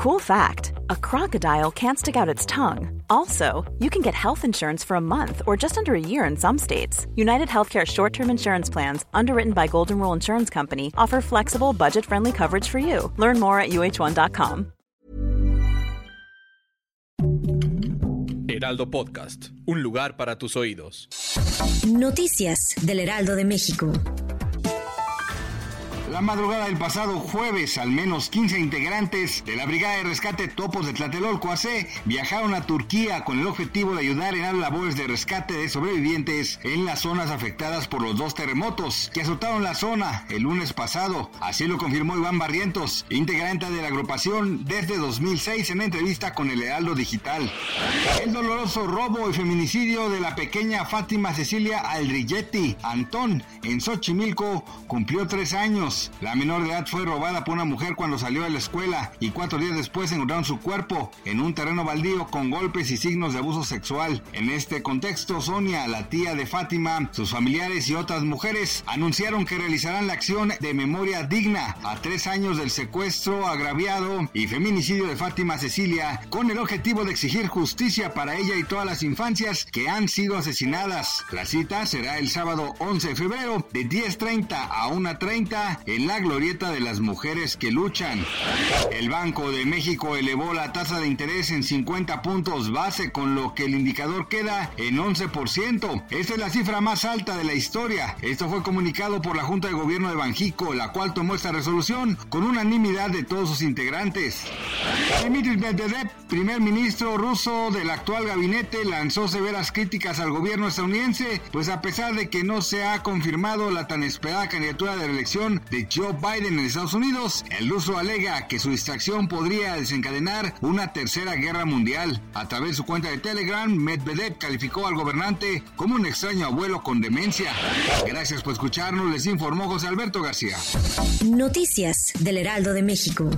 Cool fact a crocodile can't stick out its tongue. Also, you can get health insurance for a month or just under a year in some states. United Healthcare short term insurance plans, underwritten by Golden Rule Insurance Company, offer flexible, budget friendly coverage for you. Learn more at uh1.com. Heraldo Podcast, un lugar para tus oídos. Noticias del Heraldo de México. La madrugada del pasado jueves, al menos 15 integrantes de la Brigada de Rescate Topos de Tlatelolco AC viajaron a Turquía con el objetivo de ayudar en las labores de rescate de sobrevivientes en las zonas afectadas por los dos terremotos que azotaron la zona el lunes pasado. Así lo confirmó Iván Barrientos, integrante de la agrupación desde 2006 en entrevista con el Heraldo Digital. El doloroso robo y feminicidio de la pequeña Fátima Cecilia Aldrilletti Antón en Xochimilco cumplió tres años. La menor de edad fue robada por una mujer cuando salió de la escuela y cuatro días después encontraron su cuerpo en un terreno baldío con golpes y signos de abuso sexual. En este contexto, Sonia, la tía de Fátima, sus familiares y otras mujeres anunciaron que realizarán la acción de memoria digna a tres años del secuestro agraviado y feminicidio de Fátima Cecilia con el objetivo de exigir justicia para ella y todas las infancias que han sido asesinadas. La cita será el sábado 11 de febrero de 10.30 a 1.30 en la glorieta de las mujeres que luchan. El Banco de México elevó la tasa de interés en 50 puntos base, con lo que el indicador queda en 11%. Esta es la cifra más alta de la historia. Esto fue comunicado por la Junta de Gobierno de Banjico, la cual tomó esta resolución con unanimidad de todos sus integrantes. Dmitry Medvedev, primer ministro ruso del actual gabinete, lanzó severas críticas al gobierno estadounidense, pues a pesar de que no se ha confirmado la tan esperada candidatura de reelección Joe Biden en Estados Unidos, el ruso alega que su distracción podría desencadenar una tercera guerra mundial. A través de su cuenta de Telegram, Medvedev calificó al gobernante como un extraño abuelo con demencia. Gracias por escucharnos, les informó José Alberto García. Noticias del Heraldo de México.